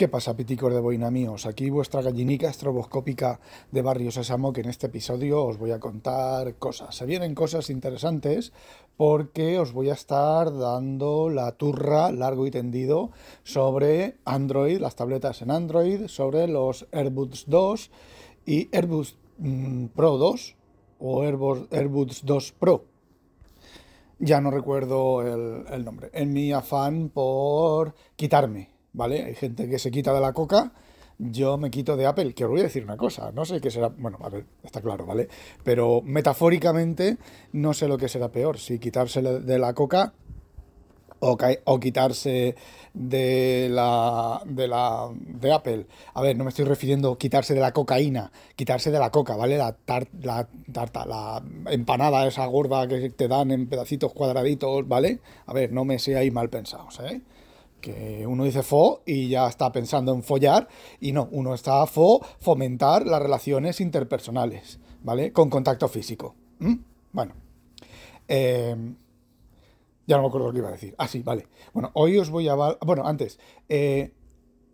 ¿Qué pasa, piticos de boina míos? Aquí vuestra gallinica estroboscópica de Barrio Sésamo, que en este episodio os voy a contar cosas. Se vienen cosas interesantes porque os voy a estar dando la turra largo y tendido sobre Android, las tabletas en Android, sobre los AirBuds 2 y AirBuds mm, Pro 2 o AirBuds 2 Pro. Ya no recuerdo el, el nombre. En mi afán por quitarme ¿vale? Hay gente que se quita de la coca, yo me quito de Apple, que os voy a decir una cosa, no sé qué será, bueno, a ver, está claro, ¿vale? Pero metafóricamente no sé lo que será peor, si quitarse de la coca o, o, quitarse de la, de la de Apple. A ver, no me estoy refiriendo a quitarse de la cocaína, quitarse de la coca, ¿vale? La, la tarta, la empanada esa gorda que te dan en pedacitos cuadraditos, ¿vale? A ver, no me seáis mal pensados, ¿eh? Que uno dice fo y ya está pensando en follar y no, uno está fo fomentar las relaciones interpersonales, ¿vale? Con contacto físico. Bueno, eh, ya no me acuerdo lo que iba a decir. Ah, sí, vale. Bueno, hoy os voy a... Bueno, antes, eh,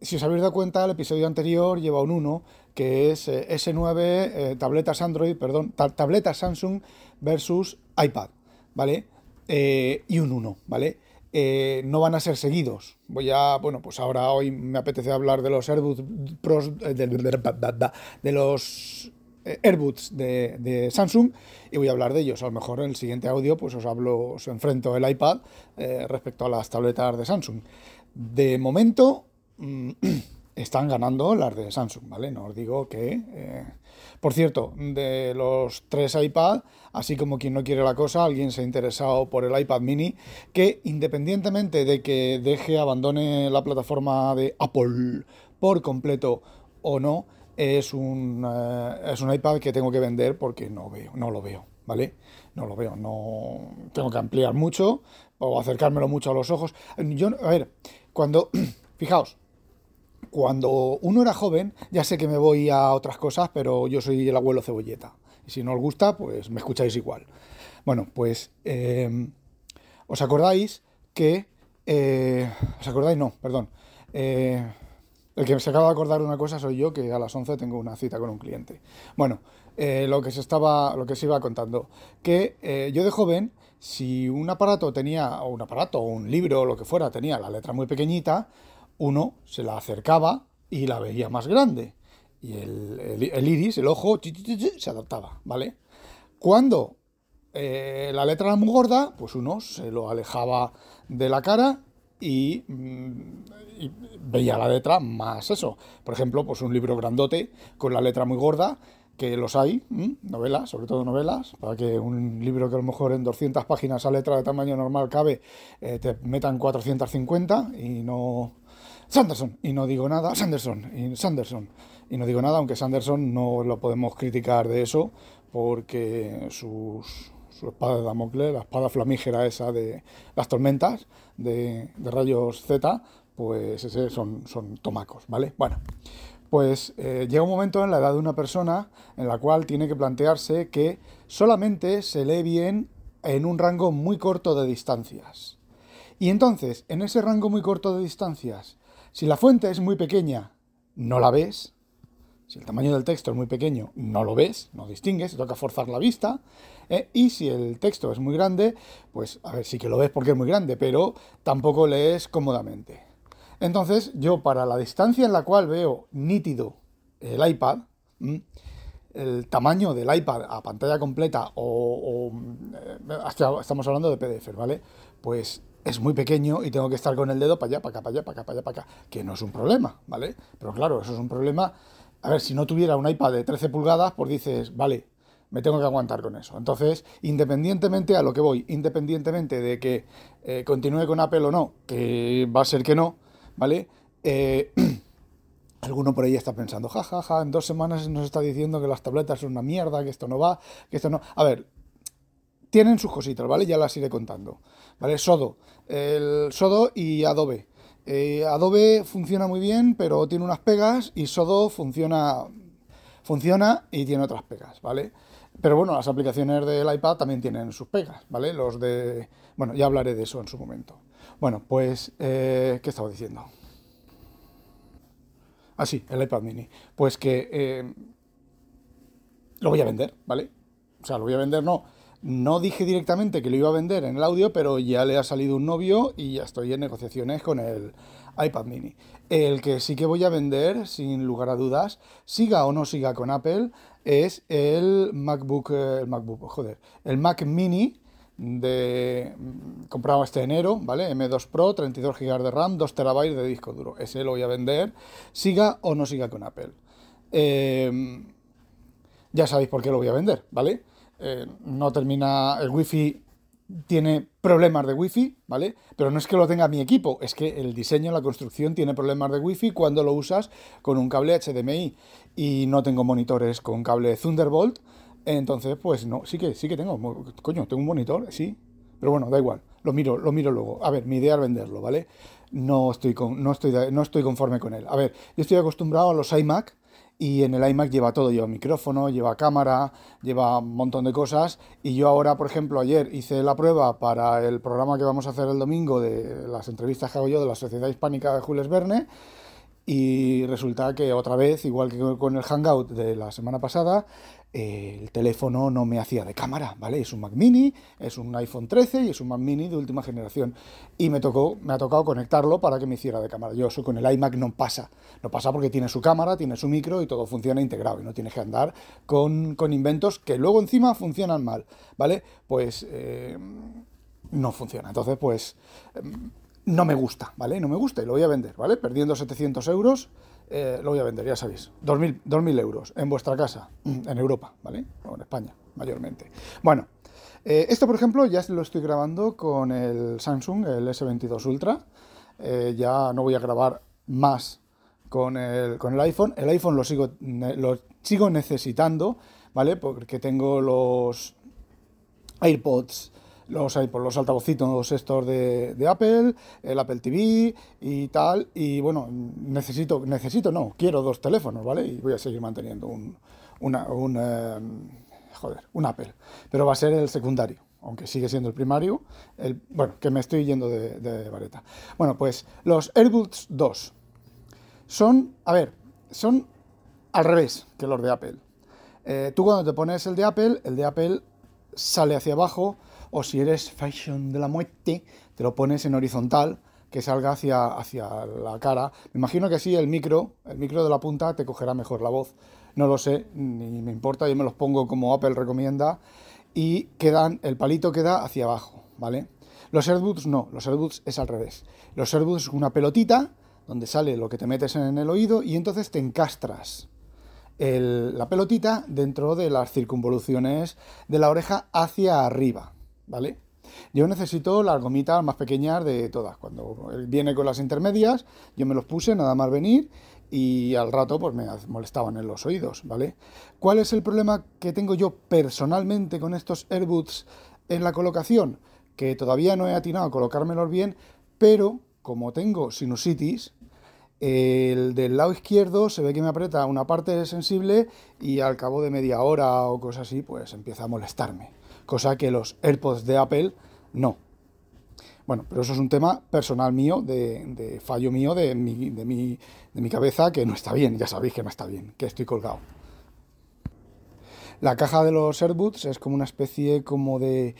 si os habéis dado cuenta, el episodio anterior lleva un 1, que es eh, S9, tabletas Android, perdón, tabletas Samsung versus iPad, ¿vale? y un 1, ¿vale? Eh, no van a ser seguidos. Voy a, bueno, pues ahora hoy me apetece hablar de los AirBuds eh, de, los eh, AirBuds de, Samsung y voy a hablar de ellos. A lo mejor en el siguiente audio pues os hablo, os enfrento el iPad respecto a las tabletas de Samsung. De momento mm, están ganando las de Samsung, ¿vale? No os digo que por cierto, de los tres iPad, así como quien no quiere la cosa, alguien se ha interesado por el iPad mini, que independientemente de que deje, abandone la plataforma de Apple por completo o no, es un, eh, es un iPad que tengo que vender porque no veo, no lo veo, ¿vale? No lo veo, no tengo que ampliar mucho o acercármelo mucho a los ojos. Yo, a ver, cuando, fijaos, cuando uno era joven, ya sé que me voy a otras cosas, pero yo soy el abuelo cebolleta. Y si no os gusta, pues me escucháis igual. Bueno, pues eh, os acordáis que... Eh, ¿Os acordáis? No, perdón. Eh, el que se acaba de acordar una cosa soy yo, que a las 11 tengo una cita con un cliente. Bueno, lo que se estaba, lo que se iba contando, que yo de joven, si un aparato tenía, o un aparato, o un libro, o lo que fuera, tenía la letra muy pequeñita, uno se la acercaba y la veía más grande. Y el, iris, el ojo, se adaptaba, ¿vale? Cuando eh, la letra era muy gorda, pues uno se lo alejaba de la cara y, mm, veía la letra más eso. Por ejemplo, pues un libro grandote con la letra muy gorda, que los hay, novelas, sobre todo novelas, para que un libro que a lo mejor en 200 páginas a letra de tamaño normal cabe, eh, te metan 450 y no, Sanderson, y no digo nada, Sanderson, y Sanderson, y no digo nada, aunque Sanderson no lo podemos criticar de eso, porque sus, su espada de Damocles, la espada flamígera esa de las tormentas de, rayos Z, pues ese son, son tomacos, ¿vale? Bueno, pues eh, llega un momento en la edad de una persona en la cual tiene que plantearse que solamente se lee bien en un rango muy corto de distancias. Y entonces, en ese rango muy corto de distancias, si la fuente es muy pequeña, no la ves. Si el tamaño del texto es muy pequeño, no lo ves, no distingues, toca forzar la vista. ¿eh? Y si el texto es muy grande, pues a ver, sí que lo ves porque es muy grande, pero tampoco lees cómodamente. Entonces, yo para la distancia en la cual veo nítido el iPad, el tamaño del iPad a pantalla completa o, o estamos hablando de PDF, ¿vale? Pues es muy pequeño y tengo que estar con el dedo para allá, para acá, para allá, para acá, para allá, para acá, que no es un problema, ¿vale? Pero claro, eso es un problema. A ver, si no tuviera un iPad de 13 pulgadas, pues dices, vale, me tengo que aguantar con eso. Entonces, independientemente a lo que voy, independientemente de que eh, continúe con Apple o no, que va a ser que no, ¿vale? Eh, Alguno por ahí está pensando, jajaja, ja, ja, en dos semanas nos está diciendo que las tabletas son una mierda, que esto no va, que esto no... A ver, tienen sus cositas, ¿vale? Ya las iré contando. ¿Vale? Sodo. El Sodo y Adobe. Eh, Adobe funciona muy bien, pero tiene unas pegas y Sodo funciona, funciona y tiene otras pegas, ¿vale? Pero bueno, las aplicaciones del iPad también tienen sus pegas, ¿vale? Los de... Bueno, ya hablaré de eso en su momento. Bueno, pues, eh, ¿qué estaba diciendo? Ah, sí, el iPad mini. Pues que eh, lo voy a vender, ¿vale? O sea, lo voy a vender, no. No dije directamente que lo iba a vender en el audio, pero ya le ha salido un novio y ya estoy en negociaciones con el iPad mini. El que sí que voy a vender, sin lugar a dudas, siga o no siga con Apple, es el MacBook, eh, el MacBook, joder, el Mac mini de mm, comprado este enero, ¿vale? M2 Pro, 32 GB de RAM, 2 TB de disco duro. Ese lo voy a vender, siga o no siga con Apple. Em, ya sabéis por qué lo voy a vender, ¿vale? Eh, no termina el Wi-Fi tiene problemas de wifi, ¿vale? Pero no es que lo tenga mi equipo, es que el diseño, la construcción tiene problemas de wifi cuando lo usas con un cable HDMI y no tengo monitores con cable Thunderbolt, entonces pues no, sí que sí que tengo, coño, tengo un monitor, sí, pero bueno, da igual, lo miro, lo miro luego. A ver, mi idea es venderlo, ¿vale? No estoy con, no estoy no estoy conforme con él. A ver, yo estoy acostumbrado a los iMac y en el iMac lleva todo, lleva micrófono, lleva cámara, lleva un montón de cosas. Y yo ahora, por ejemplo, ayer hice la prueba para el programa que vamos a hacer el domingo de las entrevistas que hago yo de la Sociedad Hispánica de Jules Verne. Y resulta que otra vez, igual que con el Hangout de la semana pasada, el teléfono no me hacía de cámara, ¿vale? Es un Mac mini, es un iPhone 13 y es un Mac mini de última generación. Y me, tocó, me ha tocado conectarlo para que me hiciera de cámara. Yo eso con el iMac no pasa. No pasa porque tiene su cámara, tiene su micro y todo funciona integrado. Y no tienes que andar con, con inventos que luego encima funcionan mal, ¿vale? Pues eh, no funciona. Entonces, pues no me gusta, ¿vale? No me gusta y lo voy a vender, ¿vale? Perdiendo 700 euros, eh, lo voy a vender, ya sabéis. 2.000, euros en vuestra casa, mm, en Europa, ¿vale? O en España, mayormente. Bueno, eh, esto, por ejemplo, ya lo estoy grabando con el Samsung, el S22 Ultra. Eh, ya no voy a grabar más con el, con el iPhone. El iPhone lo sigo, lo sigo necesitando, ¿vale? Porque tengo los AirPods los, por los altavocitos estos de, de, Apple, el Apple TV y tal. Y bueno, necesito, necesito, no, quiero dos teléfonos, ¿vale? Y voy a seguir manteniendo un, un, eh, joder, un Apple. Pero va a ser el secundario, aunque sigue siendo el primario. El, bueno, que me estoy yendo de, de vareta. Bueno, pues los AirBuds 2 son, a ver, son al revés que los de Apple. Eh, tú cuando te pones el de Apple, el de Apple sale hacia abajo o si eres fashion de la muerte, te lo pones en horizontal, que salga hacia, hacia la cara. Me imagino que así el micro, el micro de la punta te cogerá mejor la voz. No lo sé, ni me importa, yo me los pongo como Apple recomienda y quedan, el palito queda hacia abajo, ¿vale? Los AirBuds no, los AirBuds es al revés. Los AirBuds es una pelotita donde sale lo que te metes en el oído y entonces te encastras la pelotita dentro de las circunvoluciones de la oreja hacia arriba. ¿Vale? Yo necesito las gomitas más pequeñas de todas. Cuando viene con las intermedias, yo me los puse nada más venir y al rato pues me molestaban en los oídos, ¿vale? ¿Cuál es el problema que tengo yo personalmente con estos AirBuds en la colocación? Que todavía no he atinado a colocármelos bien, pero como tengo sinusitis, el del lado izquierdo se ve que me aprieta una parte sensible y al cabo de media hora o cosas así, pues empieza a molestarme cosa que los AirPods de Apple no. Bueno, pero eso es un tema personal mío, de, fallo mío, de mi, de, de cabeza, que no está bien, ya sabéis que no está bien, que estoy colgado. La caja de los AirBuds es como una especie como de...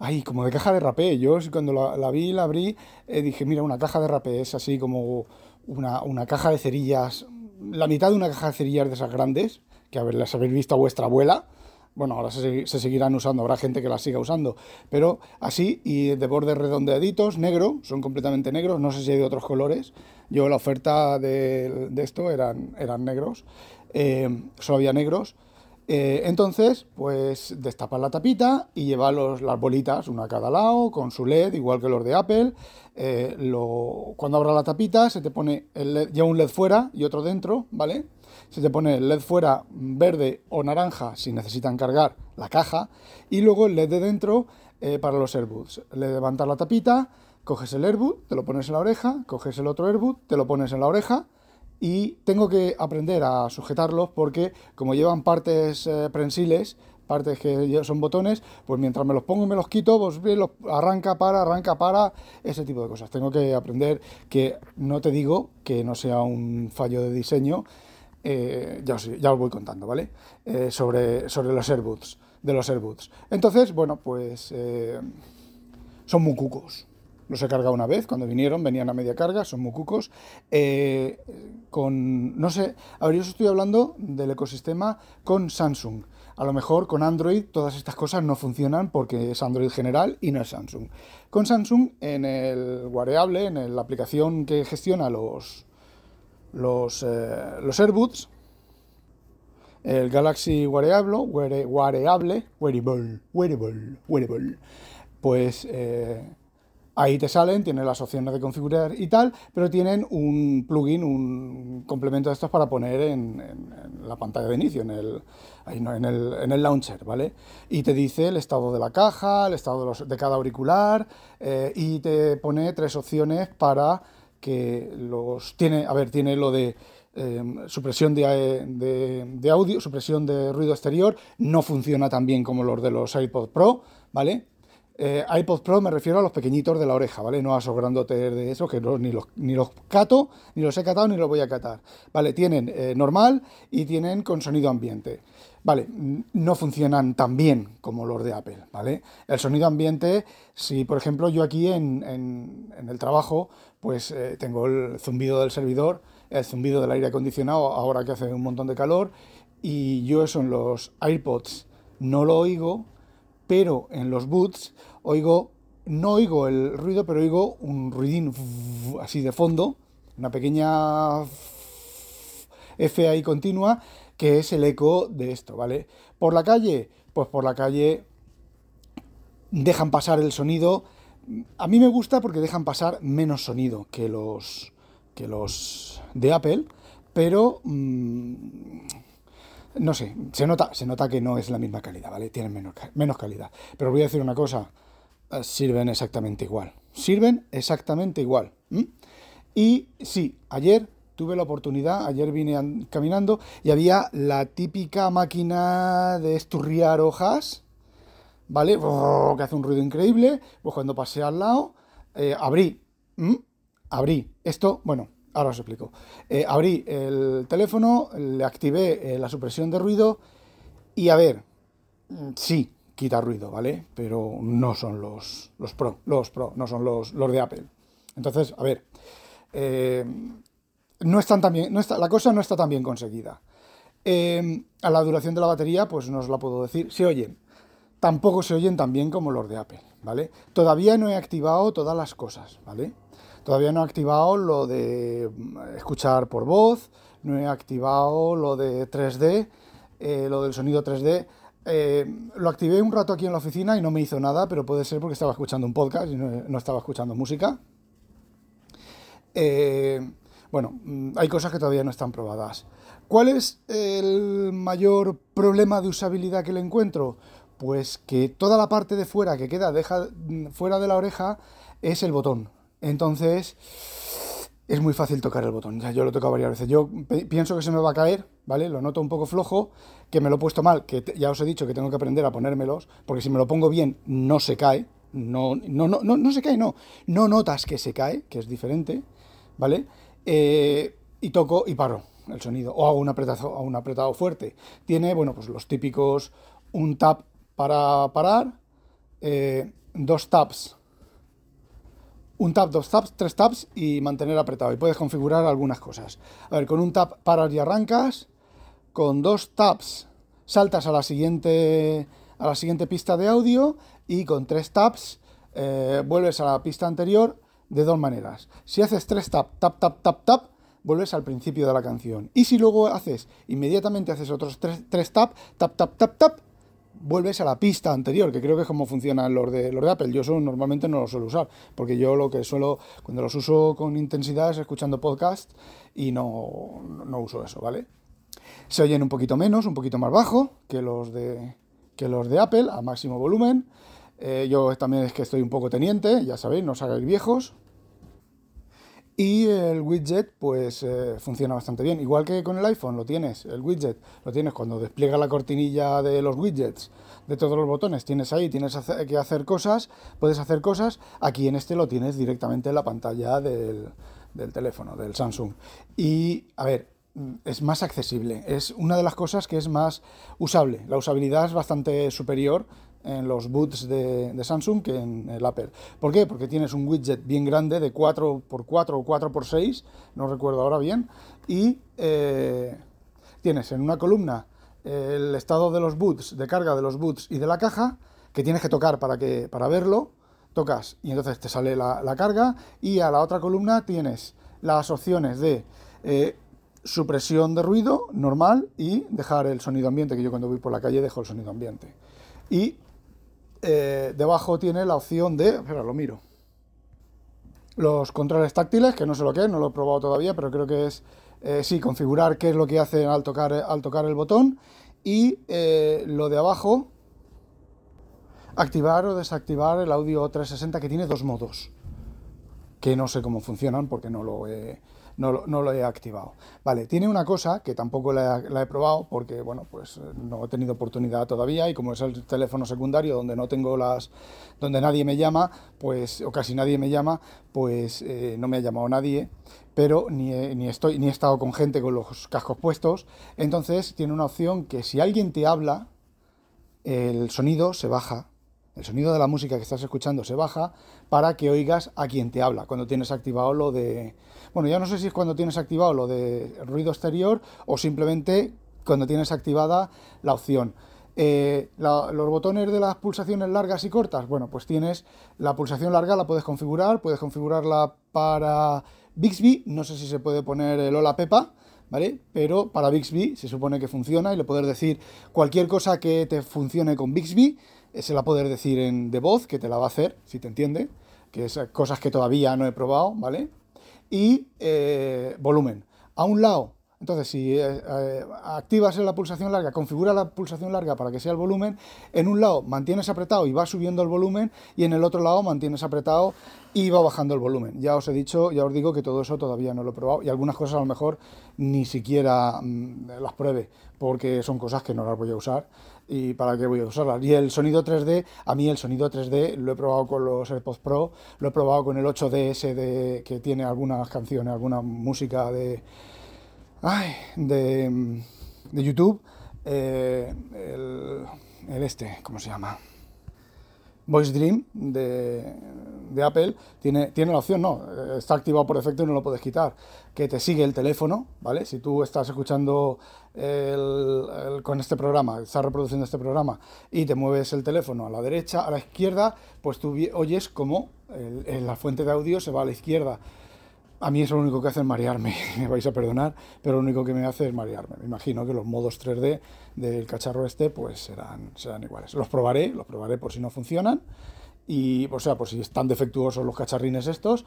Ay, como de caja de rapé. Yo cuando la, vi, la abrí, eh, dije, mira, una caja de rapé es así como una, caja de cerillas, la mitad de una caja de cerillas de esas grandes, que a las habéis visto a vuestra abuela, bueno, ahora se, seguirán usando, habrá gente que las siga usando, pero así y de bordes redondeaditos, negro, son completamente negros, no sé si hay de otros colores. Yo la oferta de, esto eran, eran negros, eh, solo había negros. Eh, entonces, pues destapas la tapita y lleva los, las bolitas, una a cada lado, con su LED, igual que los de Apple. Eh, cuando abra la tapita, se te pone el un LED fuera y otro dentro, ¿vale? Se te pone el LED fuera verde o naranja si necesitan cargar la caja. Y luego el LED de dentro eh, para los AirBuds. Le levantas la tapita, coges el AirBud, te lo pones en la oreja, coges el otro AirBud, te lo pones en la oreja y tengo que aprender a sujetarlos porque como llevan partes eh, prensiles, partes que son botones, pues mientras me los pongo y me los quito, pues arranca para, arranca para, ese tipo de cosas. Tengo que aprender que no te digo que no sea un fallo de diseño, eh, ya, os, ya, os, voy contando, ¿vale? Eh, sobre, sobre los AirBuds, de los AirBuds. Entonces, bueno, pues son muy cucos los he cargado una vez, cuando vinieron, venían a media carga, son muy cucos. Eh, con, no sé, a ver, yo os estoy hablando del ecosistema con Samsung. A lo mejor con Android todas estas cosas no funcionan porque es Android general y no es Samsung. Con Samsung, en el Wearable, en la aplicación que gestiona los, los, eh, los AirBuds, el Galaxy Wearable, Wearable, Wearable, Wearable, Wearable, pues eh, Ahí te salen, tienen las opciones de configurar y tal, pero tienen un plugin, un complemento de estos para poner en, la pantalla de inicio, en el, en, el, launcher, ¿vale? Y te dice el estado de la caja, el estado de, cada auricular, eh, y te pone tres opciones para que los... Tiene, a ver, tiene lo de... Em, supresión de, audio, supresión de ruido exterior, no funciona tan bien como los de los iPod Pro, ¿vale? eh, iPod Pro me refiero a los pequeñitos de la oreja, ¿vale? No a esos grandotes de esos que ni, los, ni los cato, ni los he catado, ni los voy a catar. ¿Vale? Tienen eh, normal y tienen con sonido ambiente. Vale, no funcionan tan bien como los de Apple, ¿vale? El sonido ambiente, si por ejemplo yo aquí en, el trabajo, pues eh, tengo el zumbido del servidor, el zumbido del aire acondicionado, ahora que hace un montón de calor, y yo eso en los AirPods no lo oigo, pero en los boots oigo, no oigo el ruido, pero oigo un ruidín así de fondo, una pequeña F ahí continua, que es el eco de esto, ¿vale? Por la calle, pues por la calle dejan pasar el sonido. A mí me gusta porque dejan pasar menos sonido que los, que los de Apple, pero mm, no sé, se nota, se nota que no es la misma calidad, ¿vale? Tienen menos, menos calidad. Pero voy a decir una cosa, eh, sirven exactamente igual. Sirven exactamente igual. Y sí, ayer tuve la oportunidad, ayer vine caminando y había la típica máquina de esturriar hojas, ¿vale? que hace un ruido increíble. Pues cuando pasé al lado, eh, abrí, abrí. Esto, bueno, Ahora os explico. Eh, abrí el teléfono, le activé eh, la supresión de ruido y a ver, mm, sí, quita ruido, ¿vale? Pero no son los, los Pro, los Pro, no son los, los de Apple. Entonces, a ver, no están tan bien, no está, la cosa no está tan bien conseguida. a la duración de la batería, pues no os la puedo decir, se oyen. Tampoco se oyen tan bien como los de Apple, ¿vale? Todavía no he activado todas las cosas, ¿vale? Todavía no he activado lo de escuchar por voz, no he activado lo de 3D, eh, lo del sonido 3D. Eh, lo activé un rato aquí en la oficina y no me hizo nada, pero puede ser porque estaba escuchando un podcast y no, estaba escuchando música. Eh, bueno, mm, hay cosas que todavía no están probadas. ¿Cuál es el mayor problema de usabilidad que le encuentro? Pues que toda la parte de fuera que queda deja, mm, fuera de la oreja es el botón. Entonces, es muy fácil tocar el botón. Ya yo lo he tocado varias veces. Yo pienso que se me va a caer, ¿vale? Lo noto un poco flojo, que me lo he puesto mal, que ya os he dicho que tengo que aprender a ponérmelos, porque si me lo pongo bien, no se cae. No, no, no, no, se cae, no. No notas que se cae, que es diferente, ¿vale? Eh, y toco y paro el sonido. O hago un apretado, un apretado fuerte. Tiene, bueno, pues los típicos, un tap para parar, eh, dos taps un tap, dos taps, tres taps y mantener apretado. Y puedes configurar algunas cosas. A ver, con un tap paras y arrancas. Con dos taps saltas a la siguiente, a la siguiente pista de audio. Y con tres taps eh, vuelves a la pista anterior de dos maneras. Si haces tres tap, tap, tap, tap, tap, vuelves al principio de la canción. Y si luego haces, inmediatamente haces otros tres, tres tap, tap, tap, tap, tap, vuelves a la pista anterior, que creo que es como funcionan los de, los de Apple. Yo eso normalmente no lo suelo usar, porque yo lo que suelo, cuando los uso con intensidad es escuchando podcast y no, no uso eso, ¿vale? Se oyen un poquito menos, un poquito más bajo que los de, que los de Apple, a máximo volumen. Eh, yo también es que estoy un poco teniente, ya sabéis, no os hagáis viejos. Y el widget, pues eh, funciona bastante bien. Igual que con el iPhone, lo tienes, el widget, lo tienes cuando despliega la cortinilla de los widgets, de todos los botones, tienes ahí, tienes que hacer cosas, puedes hacer cosas. Aquí en este lo tienes directamente en la pantalla del, del teléfono, del Samsung. Y, a ver, es más accesible. Es una de las cosas que es más usable. La usabilidad es bastante superior en los boots de, Samsung que en el Apple. ¿Por qué? Porque tienes un widget bien grande de 4x4 o 4x6, no recuerdo ahora bien, y eh, tienes en una columna el estado de los boots, de carga de los boots y de la caja, que tienes que tocar para, que, para verlo, tocas y entonces te sale la, carga, y a la otra columna tienes las opciones de eh, supresión de ruido normal y dejar el sonido ambiente, que yo cuando voy por la calle dejo el sonido ambiente. Y eh, debajo tiene la opción de, espera, lo miro, los controles táctiles, que no sé lo que es, no lo he probado todavía, pero creo que es, eh, sí, configurar qué es lo que hace al tocar, al tocar el botón. Y eh, lo de abajo, activar o desactivar el audio 360, que tiene dos modos, que no sé cómo funcionan porque no lo he no, lo he activado. Vale, tiene una cosa que tampoco la, he probado porque, bueno, pues eh, no he tenido oportunidad todavía y como es el teléfono secundario donde no tengo las, donde nadie me llama, pues, o casi nadie me llama, pues eh, no me ha llamado nadie, pero ni ni, estoy, ni he estado con gente con los cascos puestos, entonces tiene una opción que si alguien te habla, el sonido se baja el sonido de la música que estás escuchando se baja para que oigas a quien te habla cuando tienes activado lo de bueno, ya no sé si es cuando tienes activado lo de ruido exterior o simplemente cuando tienes activada la opción. Eh, los botones de las pulsaciones largas y cortas, bueno, pues tienes la pulsación larga, la puedes configurar, puedes configurarla para Bixby, no sé si se puede poner el hola Pepa, ¿vale? Pero para Bixby se supone que funciona y le puedes decir cualquier cosa que te funcione con Bixby, eh, se la puedes decir en de voz, que te la va a hacer, si te entiende, que es cosas que todavía no he probado, ¿vale? Y eh, volumen. A un lado, entonces si eh, eh, activas la pulsación larga, configura la pulsación larga para que sea el volumen, en un lado mantienes apretado y va subiendo el volumen y en el otro lado mantienes apretado y va bajando el volumen. Ya os he dicho, ya os digo que todo eso todavía no lo he probado y algunas cosas a lo mejor ni siquiera mm, las pruebe porque son cosas que no las voy a usar y para qué voy a usarlas. Y el sonido 3D, a mí el sonido 3D lo he probado con los AirPods Pro, lo he probado con el 8DS de, que tiene algunas canciones, alguna música de, de, de YouTube, eh, el, el este, ¿cómo se llama? Voice Dream de, Apple tiene, tiene la opción, no, está activado por defecto y no lo puedes quitar, que te sigue el teléfono, ¿vale? Si tú estás escuchando con este programa, estás reproduciendo este programa y te mueves el teléfono a la derecha, a la izquierda, pues tú oyes como la fuente de audio se va a la izquierda. A mí eso lo único que hace es marearme, me vais a perdonar, pero lo único que me hace es marearme. Me imagino que los modos 3D del cacharro este pues serán, serán iguales. Los probaré, los probaré por si no funcionan y o sea, por si están defectuosos los cacharrines estos,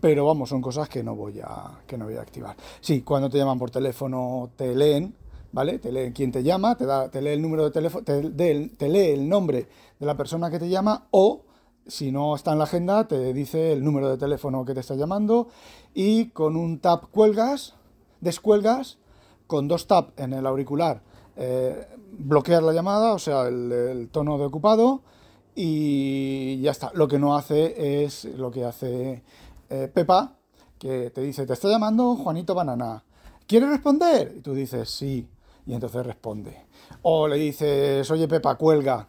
pero vamos, son cosas que no voy a que no voy a activar. Sí, cuando te llaman por teléfono te leen, ¿vale? Te leen quién te llama, te da te lee el número de teléfono, te, te lee el nombre de la persona que te llama o si no está en la agenda, te dice el número de teléfono que te está llamando y con un tap cuelgas, descuelgas, con dos tap en el auricular, eh, bloquear la llamada, o sea, el, tono de ocupado y ya está. Lo que no hace es lo que hace eh, Pepa, que te dice, te está llamando Juanito Banana. ¿Quieres responder? Y tú dices, sí, y entonces responde. O le dices, oye Pepa, cuelga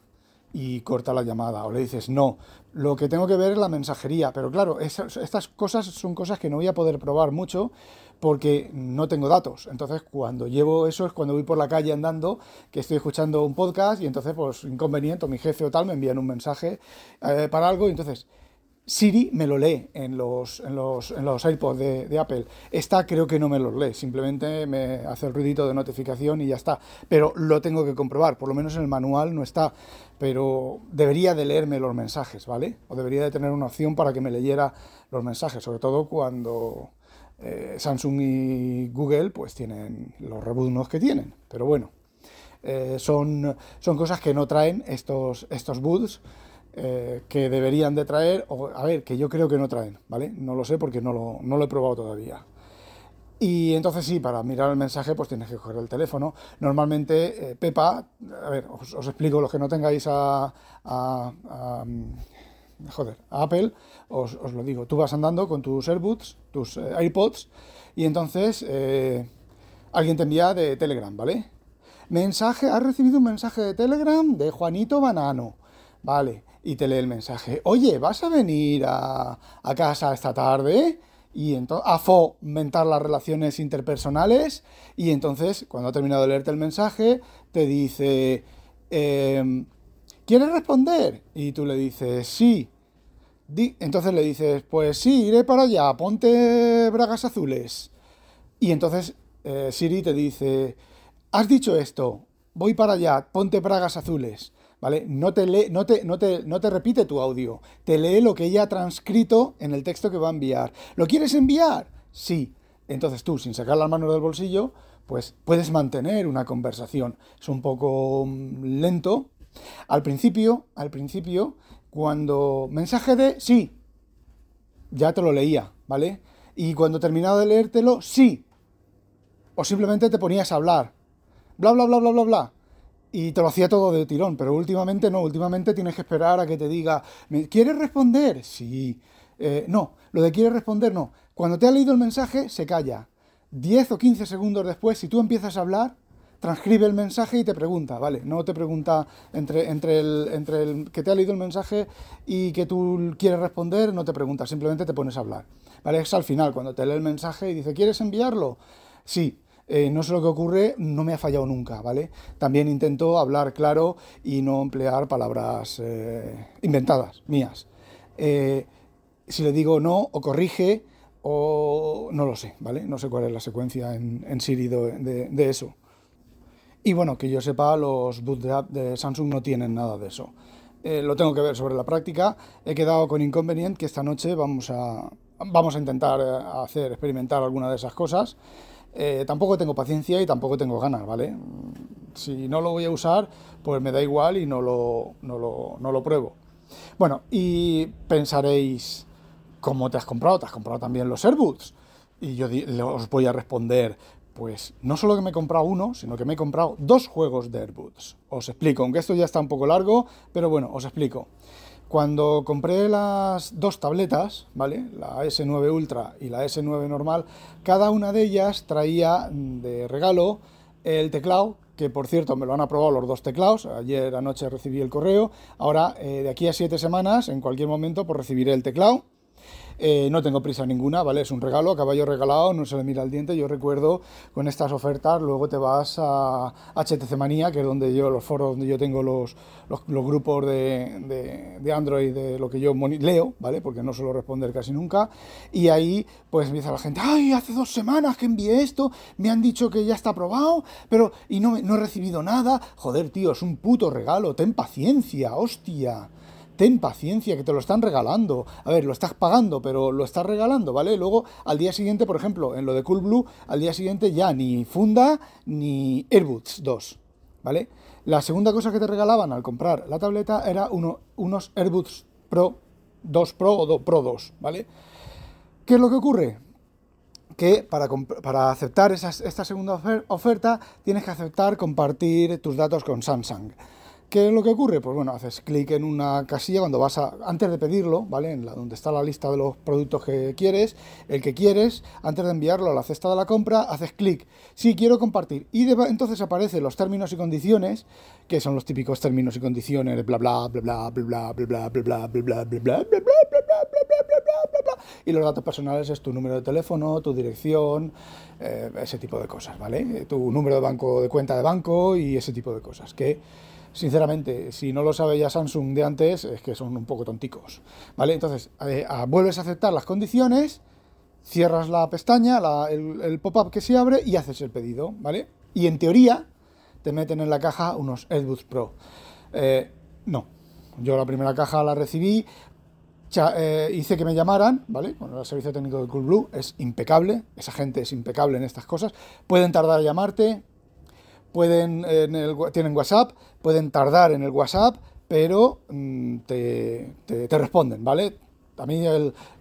y corta la llamada. O le dices, no, lo que tengo que ver es la mensajería. Pero claro, estas cosas son cosas que no voy a poder probar mucho porque no tengo datos. Entonces, cuando llevo eso es cuando voy por la calle andando, que estoy escuchando un podcast y entonces, pues, inconveniente, o mi jefe o tal me envían un mensaje eh, para algo y entonces Siri me lo lee en los, en los, en los AirPods de, Apple. Esta creo que no me los lee, simplemente me hace el ruidito de notificación y ya está. Pero lo tengo que comprobar, por lo menos en el manual no está. Pero debería de leerme los mensajes, ¿vale? O debería de tener una opción para que me leyera los mensajes, sobre todo cuando eh, Samsung y Google pues tienen los rebuznos que tienen. Pero bueno, eh, son, son cosas que no traen estos, estos booths eh, que deberían de traer, o a ver, que yo creo que no traen, ¿vale? No lo sé porque no lo, no lo he probado todavía. Y entonces sí, para mirar el mensaje pues tienes que coger el teléfono. Normalmente eh, Pepa, a ver, os, explico, los que no tengáis a, mm, joder, Apple, os, os, lo digo, tú vas andando con tus AirPods, tus eh, AirPods, y entonces alguien te envía de Telegram, ¿vale? Mensaje, has recibido un mensaje de Telegram de Juanito Banano, ¿vale? Y te lee el mensaje. Oye, ¿vas a venir a, casa esta tarde? Y entonces, a fomentar las relaciones interpersonales. Y entonces, cuando ha terminado de leerte el mensaje, te dice, em, ¿quieres responder? Y tú le dices, sí. entonces le dices, pues sí, iré para allá, ponte bragas azules. Y entonces eh, Siri te dice, has dicho esto, voy para allá, ponte bragas azules. ¿Vale? No te, lee, no, te, no, te, no te repite tu audio, te lee lo que ella ha transcrito en el texto que va a enviar. ¿Lo quieres enviar? Sí. Entonces tú, sin sacar las manos del bolsillo, pues puedes mantener una conversación. Es un poco mm, lento. Al principio, al principio, cuando mensaje de sí, ya te lo leía, ¿vale? Y cuando terminado de leértelo, sí. O simplemente te ponías a hablar. Bla, bla, bla, bla, bla, bla y te lo hacía todo de tirón, pero últimamente no, últimamente tienes que esperar a que te diga, ¿quieres responder? Sí. Eh, no, lo de quieres responder no. Cuando te ha leído el mensaje, se calla. 10 o 15 segundos después, si tú empiezas a hablar, transcribe el mensaje y te pregunta, ¿vale? No te pregunta entre, entre, el, entre el que te ha leído el mensaje y que tú quieres responder, no te pregunta, simplemente te pones a hablar. ¿Vale? Es al final, cuando te lee el mensaje y dice, ¿quieres enviarlo? Sí, eh, no sé lo que ocurre, no me ha fallado nunca, ¿vale? También intento hablar claro y no emplear palabras eh, inventadas, mías. Eh, si le digo no, o corrige, o no lo sé, ¿vale? No sé cuál es la secuencia en, Siri de, eso. Y bueno, que yo sepa, los boot de Samsung no tienen nada de eso. lo tengo que ver sobre la práctica. He quedado con inconveniente que esta noche vamos a, vamos a intentar hacer, experimentar alguna de esas cosas. Eh, tampoco tengo paciencia y tampoco tengo ganas, ¿vale? Si no lo voy a usar, pues me da igual y no lo, no lo, no lo pruebo. Bueno, y pensaréis, ¿cómo te has comprado? Te has comprado también los AirBoots. Y yo os voy a responder, pues no solo que me he comprado uno, sino que me he comprado dos juegos de AirBoots. Os explico, aunque esto ya está un poco largo, pero bueno, os explico. Cuando compré las dos tabletas, ¿vale? La S9 Ultra y la S9 normal, cada una de ellas traía de regalo el teclado, que por cierto me lo han aprobado los dos teclados, ayer anoche recibí el correo, ahora eh, de aquí a siete semanas, en cualquier momento, pues recibiré el teclado eh, no tengo prisa ninguna, ¿vale? Es un regalo, caballo regalado, no se le mira el diente. Yo recuerdo con estas ofertas, luego te vas a HTC Manía, que es donde yo, los foros donde yo tengo los, los, grupos de, de, Android, de lo que yo leo, ¿vale? Porque no suelo responder casi nunca. Y ahí, pues empieza la gente, ¡ay, hace dos semanas que envié esto! Me han dicho que ya está aprobado, pero. y no, no he recibido nada. Joder, tío, es un puto regalo, ten paciencia, hostia ten paciencia, que te lo están regalando. A ver, lo estás pagando, pero lo estás regalando, ¿vale? Luego, al día siguiente, por ejemplo, en lo de Coolblue, al día siguiente ya ni Funda ni Airbuds 2, ¿vale? La segunda cosa que te regalaban al comprar la tableta era uno, unos Airbuds Pro 2 Pro o 2 Pro 2, ¿vale? ¿Qué es lo que ocurre? que para, para aceptar esta segunda oferta tienes que aceptar compartir tus datos con Samsung. ¿Qué es lo que ocurre? Pues bueno, haces clic en una casilla cuando vas a, antes de pedirlo, ¿vale? En la, donde está la lista de los productos que quieres, el que quieres, antes de enviarlo a la cesta de la compra, haces clic, sí, quiero compartir. Y entonces aparecen los términos y condiciones, que son los típicos términos y condiciones, bla bla bla bla bla bla bla bla bla bla bla bla bla bla bla bla bla bla y los datos personales es tu número de teléfono, tu dirección, ese tipo de cosas, ¿vale? Tu número de banco, de cuenta de banco y ese tipo de cosas que sinceramente, si no lo sabe ya Samsung de antes, es que son un poco tonticos, ¿vale? Entonces, eh, vuelves a aceptar las condiciones, cierras la pestaña, el, pop-up que se abre y haces el pedido, ¿vale? Y en teoría te meten en la caja unos AirBuds Pro. Eh, no, yo la primera caja la recibí, eh, hice que me llamaran, ¿vale? Bueno, el servicio técnico de Coolblue es impecable, esa gente es impecable en estas cosas. Pueden tardar a llamarte, pueden en el, tienen WhatsApp, pueden tardar en el WhatsApp, pero mm, te, responden, ¿vale? A mí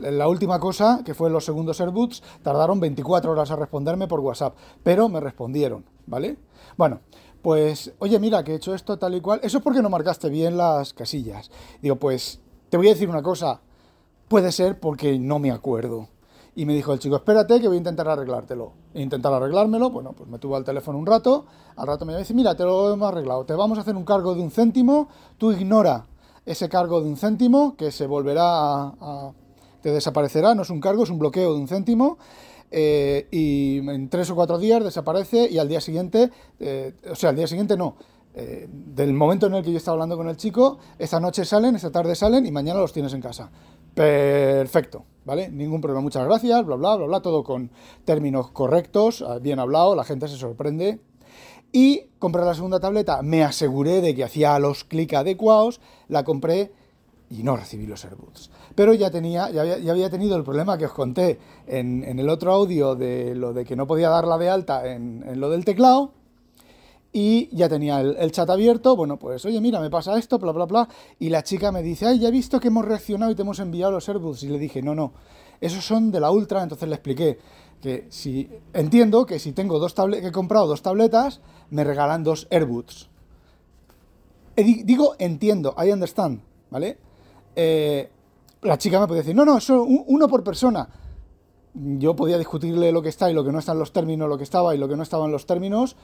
la última cosa, que fue los segundos AirBoots, tardaron 24 horas a responderme por WhatsApp, pero me respondieron, ¿vale? Bueno, pues, oye, mira, que he hecho esto tal y cual. Eso es porque no marcaste bien las casillas. Digo, pues, te voy a decir una cosa, puede ser porque no me acuerdo. Y me dijo el chico, espérate que voy a intentar arreglártelo. E intentar arreglármelo, bueno, pues me tuvo al teléfono un rato, al rato me dice, mira, te lo hemos arreglado, te vamos a hacer un cargo de un céntimo, tú ignora ese cargo de un céntimo que se volverá a, te desaparecerá, no es un cargo, es un bloqueo de un céntimo. Eh, y en tres o cuatro días desaparece y al día siguiente, eh, o sea, al día siguiente no, eh, del momento en el que yo estaba hablando con el chico, esta noche salen, esta tarde salen y mañana los tienes en casa. Perfecto, ¿vale? Ningún problema, muchas gracias, bla, bla, bla, bla, todo con términos correctos, ah, bien hablado, la gente se sorprende. Y compré la segunda tableta, me aseguré de que hacía los clics adecuados, la compré y no recibí los AirBoots. Pero ya tenía, ya había, tenido el problema que os conté en, el otro audio de lo de que no podía darla de alta en lo del teclado y ya tenía el, chat abierto, bueno, pues oye, mira, me pasa esto, bla, bla, bla, y la chica me dice, ay, ya he visto que hemos reaccionado y te hemos enviado los AirBuds, y le dije, no, no, esos son de la Ultra, entonces le expliqué que si, entiendo que si tengo dos tabletas, que he comprado dos tabletas, me regalan dos AirBuds. Digo, entiendo, I understand, ¿vale? Eh, la chica me puede decir, no, no, eso uno por persona. Yo podía discutirle lo que está y lo que no está en los términos, lo que estaba y lo que no estaba en los términos,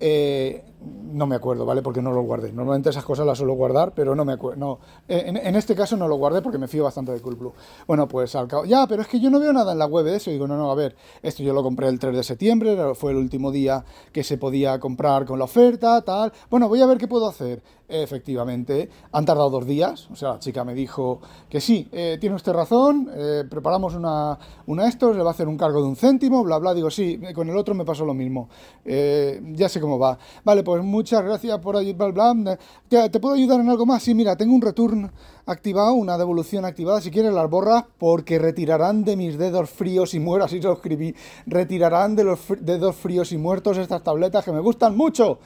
eh, no me acuerdo, ¿vale? Porque no lo guardé. Normalmente esas cosas las suelo guardar, pero no me acuerdo. No. En, este caso no lo guardé porque me fío bastante de Coolblue. Bueno, pues al cabo. Ya, pero es que yo no veo nada en la web de eso. digo, no, no, a ver, esto yo lo compré el 3 de septiembre, fue el último día que se podía comprar con la oferta, tal. Bueno, voy a ver qué puedo hacer. Efectivamente, han tardado dos días. O sea, la chica me dijo que sí, eh, tiene usted razón, eh, preparamos una, una esto, le va a hacer un cargo de un céntimo, bla, bla. Digo, sí, con el otro me pasó lo mismo. ya sé cómo va. Vale, pues muchas gracias por ahí, bla, bla. ¿Te, puedo ayudar en algo más? Sí, mira, tengo un return activado, una devolución activada. Si quieres las borras, porque retirarán de mis dedos fríos y muertos, retirarán de los dedos fríos y muertos estas tabletas que me gustan mucho.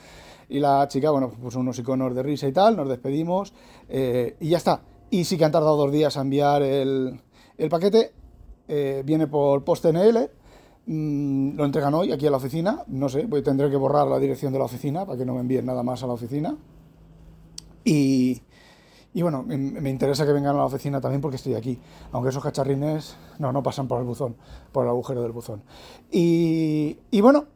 Y la chica, bueno, puso unos iconos de risa y tal, nos despedimos eh, y ya está. Y sí que han tardado dos días a enviar el, paquete. Eh, viene por PostNL Mm, lo entregan hoy aquí a la oficina, no sé, pues tendré que borrar la dirección de la oficina para que no me envíen nada más a la oficina. Y, y bueno, me, interesa que vengan a la oficina también porque estoy aquí, aunque esos cacharrines no, no pasan por el buzón, por el agujero del buzón. Y, y bueno,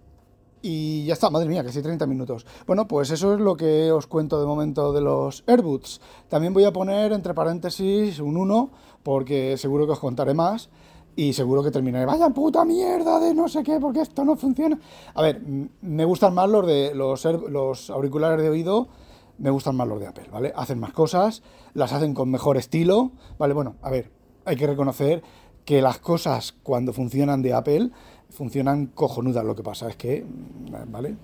y ya está, madre mía, casi 30 minutos. Bueno, pues eso es lo que os cuento de momento de los AirBoots. También voy a poner entre paréntesis un 1, porque seguro que os contaré más y seguro que terminaré, vaya puta mierda de no sé qué, porque esto no funciona. A ver, me gustan más los de los, los auriculares de oído, me gustan más los de Apple, ¿vale? Hacen más cosas, las hacen con mejor estilo, ¿vale? Bueno, a ver, hay que reconocer que las cosas cuando funcionan de Apple funcionan cojonudas, lo que pasa es que, ¿vale?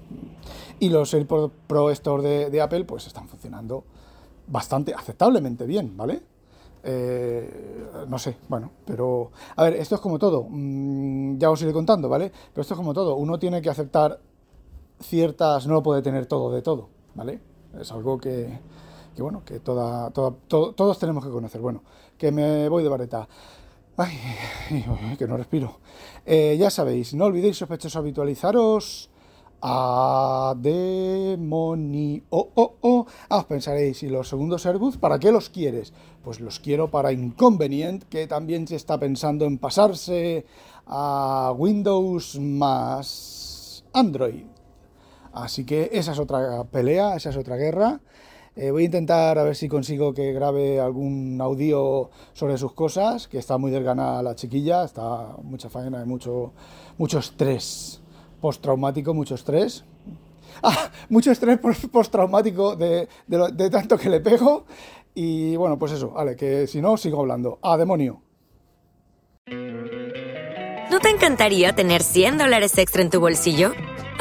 Y los AirPods Pro de, de Apple pues están funcionando bastante aceptablemente bien, ¿vale? Eh, no sé, bueno, pero a ver, esto es como todo, mm, ya os iré contando, ¿vale? Pero esto es como todo, uno tiene que aceptar ciertas, no lo puede tener todo de todo, ¿vale? Es algo que, que bueno, que toda, toda, todos tenemos que conocer. Bueno, que me voy de vareta. Ay, que no respiro. Eh, ya sabéis, no olvidéis sospechosos habitualizaros a demoni. Oh, oh, oh. Ah, os pensaréis, ¿y los segundos Airbus para qué los quieres? Pues los quiero para Inconvenient, que también se está pensando en pasarse a Windows más Android. Así que esa es otra pelea, esa es otra guerra. Eh, voy a intentar a ver si consigo que grabe algún audio sobre sus cosas, que está muy delgana la chiquilla, está mucha faena y mucho, mucho estrés postraumático, mucho estrés. Ah, mucho estrés postraumático de, de, de tanto que le pego. Y bueno, pues eso, vale, que si no, sigo hablando. ¡Ah, demonio! ¿No te encantaría tener 100 dólares extra en tu bolsillo?